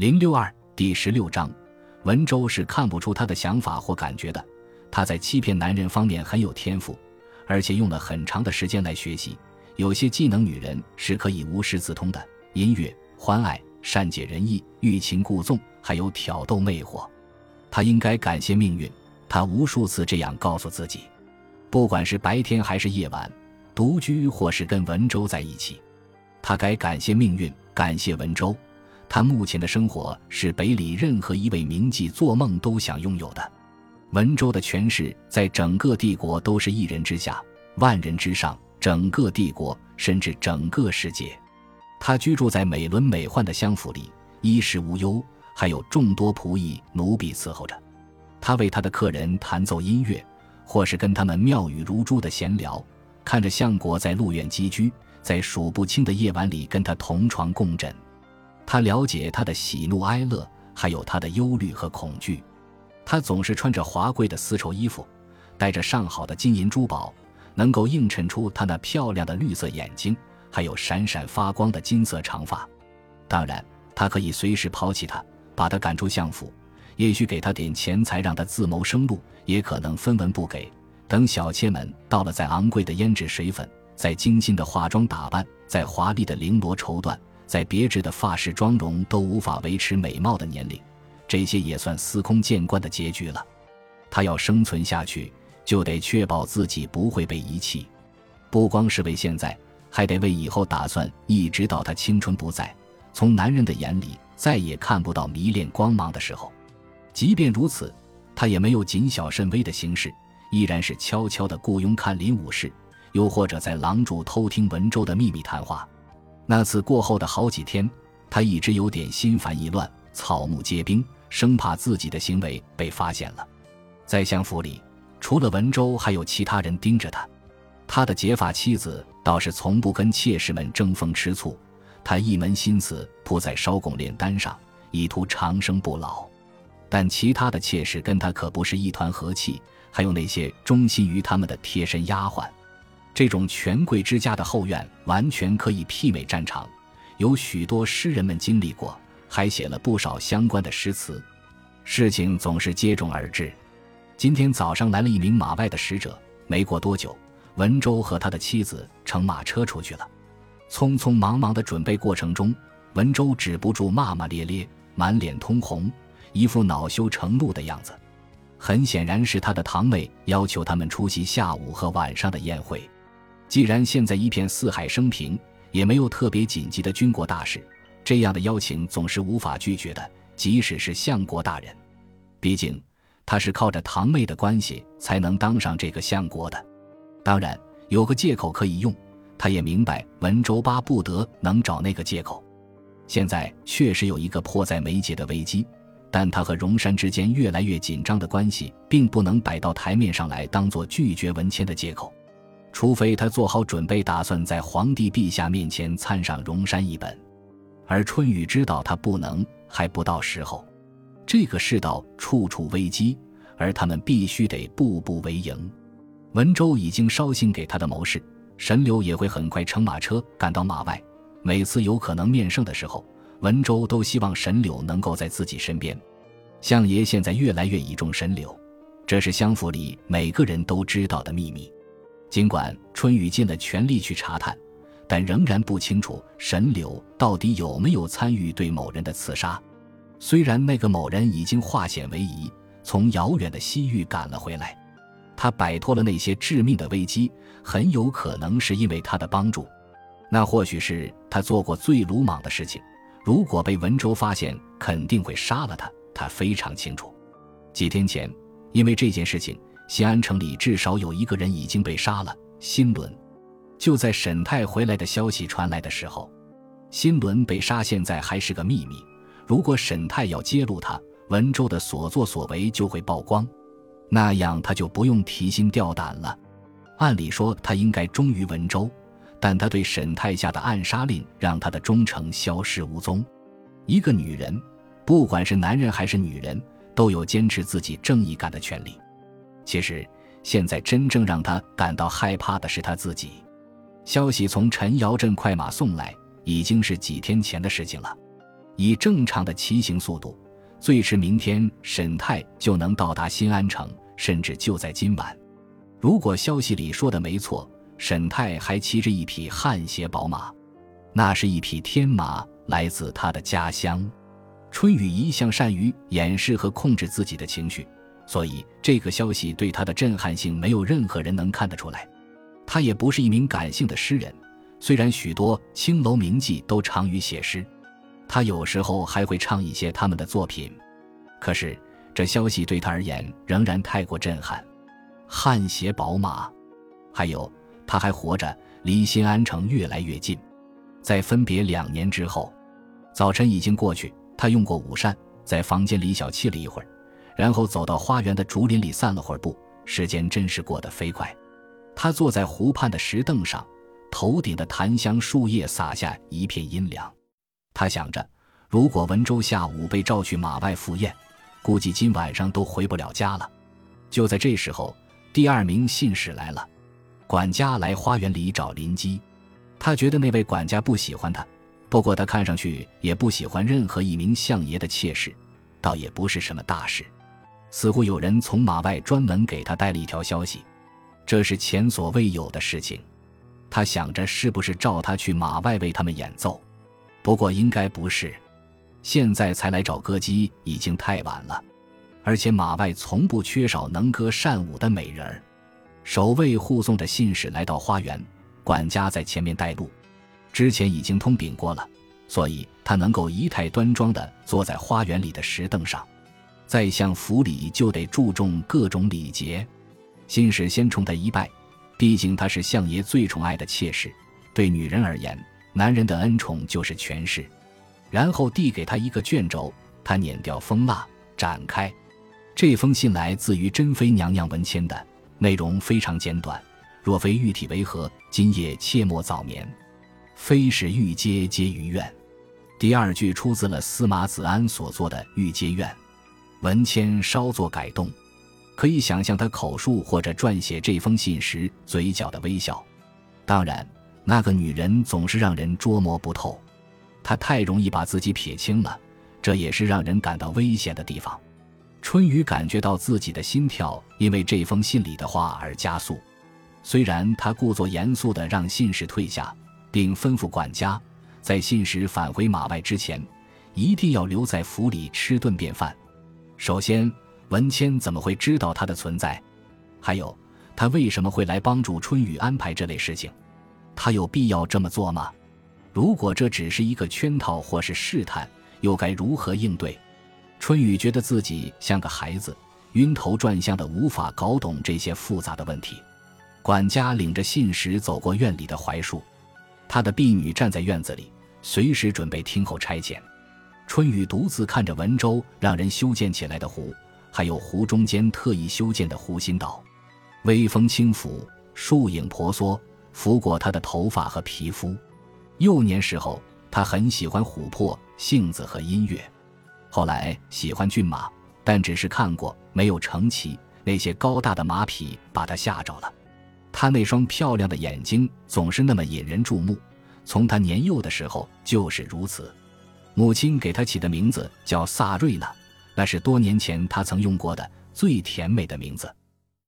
零六二第十六章，文州是看不出他的想法或感觉的。他在欺骗男人方面很有天赋，而且用了很长的时间来学习。有些技能，女人是可以无师自通的：音乐、欢爱、善解人意、欲擒故纵，还有挑逗魅惑。他应该感谢命运。他无数次这样告诉自己：不管是白天还是夜晚，独居或是跟文州在一起，他该感谢命运，感谢文州。他目前的生活是北里任何一位名妓做梦都想拥有的。文州的权势在整个帝国都是一人之下，万人之上。整个帝国，甚至整个世界，他居住在美轮美奂的乡府里，衣食无忧，还有众多仆役奴婢伺候着。他为他的客人弹奏音乐，或是跟他们妙语如珠的闲聊，看着相国在路院寄居，在数不清的夜晚里跟他同床共枕。他了解他的喜怒哀乐，还有他的忧虑和恐惧。他总是穿着华贵的丝绸衣服，戴着上好的金银珠宝，能够映衬出他那漂亮的绿色眼睛，还有闪闪发光的金色长发。当然，他可以随时抛弃他，把他赶出相府，也许给他点钱财让他自谋生路，也可能分文不给。等小妾们到了再昂贵的胭脂水粉，再精心的化妆打扮，再华丽的绫罗绸缎，在别致的发饰妆容都无法维持美貌的年龄。这些也算司空见惯的结局了。他要生存下去，就得确保自己不会被遗弃，不光是为现在，还得为以后打算。一直到他青春不在，从男人的眼里再也看不到迷恋光芒的时候。即便如此，他也没有谨小慎微的行事，依然是悄悄地雇佣看林武士，又或者在廊主偷听文州的秘密谈话。那次过后的好几天，他一直有点心烦意乱，草木皆兵。生怕自己的行为被发现了，在相府里，除了文州，还有其他人盯着他。他的结发妻子倒是从不跟妾室们争风吃醋，他一门心思扑在烧拱炼丹上，以图长生不老。但其他的妾室跟他可不是一团和气，还有那些忠心于他们的贴身丫鬟。这种权贵之家的后院完全可以媲美战场，有许多诗人们经历过。还写了不少相关的诗词，事情总是接踵而至。今天早上来了一名马外的使者，没过多久，文州和他的妻子乘马车出去了。匆匆忙忙的准备过程中，文州止不住骂骂咧咧，满脸通红，一副恼羞成怒的样子。很显然是他的堂妹要求他们出席下午和晚上的宴会。既然现在一片四海升平，也没有特别紧急的军国大事。这样的邀请总是无法拒绝的，即使是相国大人。毕竟他是靠着堂妹的关系才能当上这个相国的。当然有个借口可以用，他也明白文州巴不得能找那个借口。现在确实有一个迫在眉睫的危机，但他和荣山之间越来越紧张的关系，并不能摆到台面上来当做拒绝文谦的借口。除非他做好准备，打算在皇帝陛下面前参上荣山一本。而春雨知道他不能，还不到时候。这个世道处处危机，而他们必须得步步为营。文州已经捎信给他的谋士，神流也会很快乘马车赶到马外。每次有可能面圣的时候，文州都希望神柳能够在自己身边。相爷现在越来越倚重神柳，这是相府里每个人都知道的秘密。尽管春雨尽了全力去查探。但仍然不清楚神柳到底有没有参与对某人的刺杀。虽然那个某人已经化险为夷，从遥远的西域赶了回来，他摆脱了那些致命的危机，很有可能是因为他的帮助。那或许是他做过最鲁莽的事情。如果被文州发现，肯定会杀了他。他非常清楚。几天前，因为这件事情，西安城里至少有一个人已经被杀了。新伦。就在沈泰回来的消息传来的时候，新伦被杀，现在还是个秘密。如果沈泰要揭露他文州的所作所为，就会曝光，那样他就不用提心吊胆了。按理说他应该忠于文州，但他对沈泰下的暗杀令，让他的忠诚消失无踪。一个女人，不管是男人还是女人，都有坚持自己正义感的权利。其实，现在真正让他感到害怕的是他自己。消息从陈瑶镇快马送来，已经是几天前的事情了。以正常的骑行速度，最迟明天沈泰就能到达新安城，甚至就在今晚。如果消息里说的没错，沈泰还骑着一匹汗血宝马，那是一匹天马，来自他的家乡。春雨一向善于掩饰和控制自己的情绪，所以这个消息对他的震撼性没有任何人能看得出来。他也不是一名感性的诗人，虽然许多青楼名妓都长于写诗。他有时候还会唱一些他们的作品，可是这消息对他而言仍然太过震撼。汗血宝马，还有他还活着，离新安城越来越近。在分别两年之后，早晨已经过去，他用过午膳，在房间里小憩了一会儿，然后走到花园的竹林里散了会儿步。时间真是过得飞快。他坐在湖畔的石凳上，头顶的檀香树叶洒下一片阴凉。他想着，如果文州下午被召去马外赴宴，估计今晚上都回不了家了。就在这时候，第二名信使来了，管家来花园里找林基。他觉得那位管家不喜欢他，不过他看上去也不喜欢任何一名相爷的妾室，倒也不是什么大事。似乎有人从马外专门给他带了一条消息，这是前所未有的事情。他想着，是不是召他去马外为他们演奏？不过应该不是，现在才来找歌姬已经太晚了，而且马外从不缺少能歌善舞的美人儿。守卫护送着信使来到花园，管家在前面带路，之前已经通禀过了，所以他能够仪态端庄地坐在花园里的石凳上。再向府里就得注重各种礼节，信使先冲他一拜，毕竟他是相爷最宠爱的妾室，对女人而言。男人的恩宠就是权势，然后递给他一个卷轴，他捻掉封蜡，展开。这封信来自于珍妃娘娘文谦的，内容非常简短。若非玉体为何，今夜切莫早眠。非是玉阶皆于愿。第二句出自了司马子安所作的《玉阶愿》，文谦稍作改动，可以想象他口述或者撰写这封信时嘴角的微笑。当然。那个女人总是让人捉摸不透，她太容易把自己撇清了，这也是让人感到危险的地方。春雨感觉到自己的心跳因为这封信里的话而加速，虽然他故作严肃地让信使退下，并吩咐管家在信使返回马外之前，一定要留在府里吃顿便饭。首先，文谦怎么会知道他的存在？还有，他为什么会来帮助春雨安排这类事情？他有必要这么做吗？如果这只是一个圈套或是试探，又该如何应对？春雨觉得自己像个孩子，晕头转向的，无法搞懂这些复杂的问题。管家领着信使走过院里的槐树，他的婢女站在院子里，随时准备听候差遣。春雨独自看着文州让人修建起来的湖，还有湖中间特意修建的湖心岛，微风轻拂，树影婆娑。拂过他的头发和皮肤。幼年时候，他很喜欢琥珀、杏子和音乐。后来喜欢骏马，但只是看过，没有乘骑。那些高大的马匹把他吓着了。他那双漂亮的眼睛总是那么引人注目。从他年幼的时候就是如此。母亲给他起的名字叫萨瑞娜，那是多年前他曾用过的最甜美的名字。